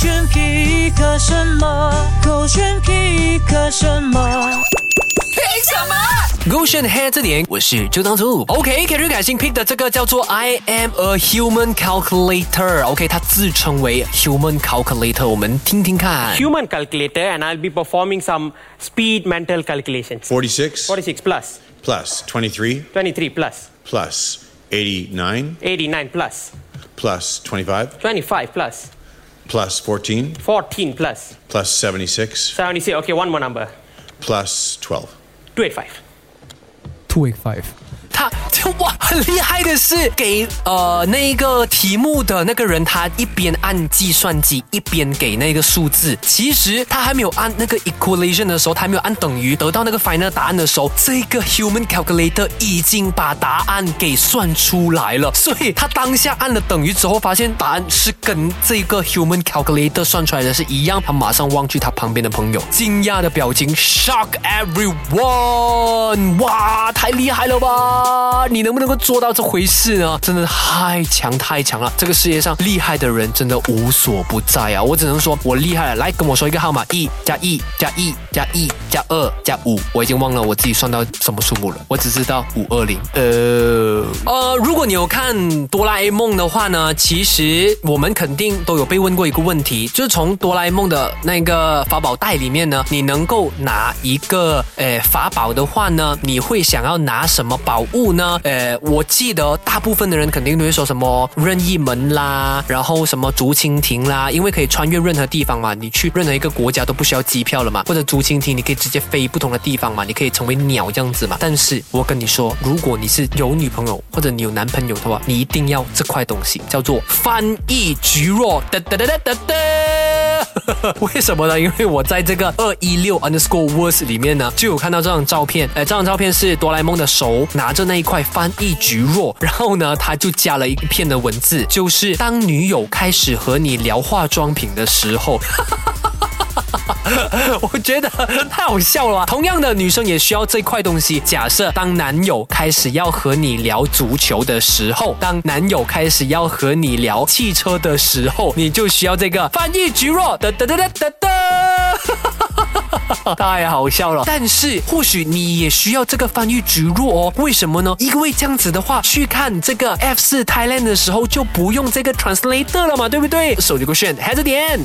选 pick 什么？勾选 pick 什么？勾选 head 这点，我是周当初。OK，凯瑞凯欣 pick 的这个叫做 I am a human calculator。OK，它自称为 human calculator，我们听听看。 human calculator and I'll be performing some speed mental calculations. 46 46 plus, plus 23 23 plus, plus 89 89 plus, plus 25 25 plus, Plus 14. 14 plus. Plus 76. 76. Okay, one more number. Plus 12. 285. 285. 就哇，很厉害的是，给呃那个题目的那个人，他一边按计算机，一边给那个数字。其实他还没有按那个 equation 的时候，他还没有按等于，得到那个 final 答案的时候，这个 human calculator 已经把答案给算出来了。所以他当下按了等于之后，发现答案是跟这个 human calculator 算出来的是一样，他马上望去他旁边的朋友，惊讶的表情，shock everyone！哇，太厉害了吧！你能不能够做到这回事呢？真的太强太强了！这个世界上厉害的人真的无所不在啊！我只能说我厉害了。来跟我说一个号码，一加一加一加一加二加五，我已经忘了我自己算到什么数目了，我只知道五二零。呃呃，如果你有看哆啦 A 梦的话呢，其实我们肯定都有被问过一个问题，就是从哆啦 A 梦的那个法宝袋里面呢，你能够拿一个呃法宝的话呢，你会想要拿什么宝物呢？呃，我记得大部分的人肯定都会说什么任意门啦，然后什么竹蜻蜓啦，因为可以穿越任何地方嘛，你去任何一个国家都不需要机票了嘛，或者竹蜻蜓你可以直接飞不同的地方嘛，你可以成为鸟这样子嘛。但是我跟你说，如果你是有女朋友或者你有男朋友的话，你一定要这块东西，叫做翻译局若。为什么呢？因为我在这个二一六 underscore words 里面呢，就有看到这张照片。哎，这张照片是哆啦 A 梦的手拿着那一块翻译橘若，然后呢，他就加了一片的文字，就是当女友开始和你聊化妆品的时候。我觉得太好笑了。同样的，女生也需要这块东西。假设当男友开始要和你聊足球的时候，当男友开始要和你聊汽车的时候，你就需要这个翻译菊若哒哒哒哒哒哒。太好笑了，但是或许你也需要这个翻译菊若哦。为什么呢？因为这样子的话，去看这个 F 四 Thailand 的时候就不用这个 translator 了嘛，对不对？手机勾选，还是点。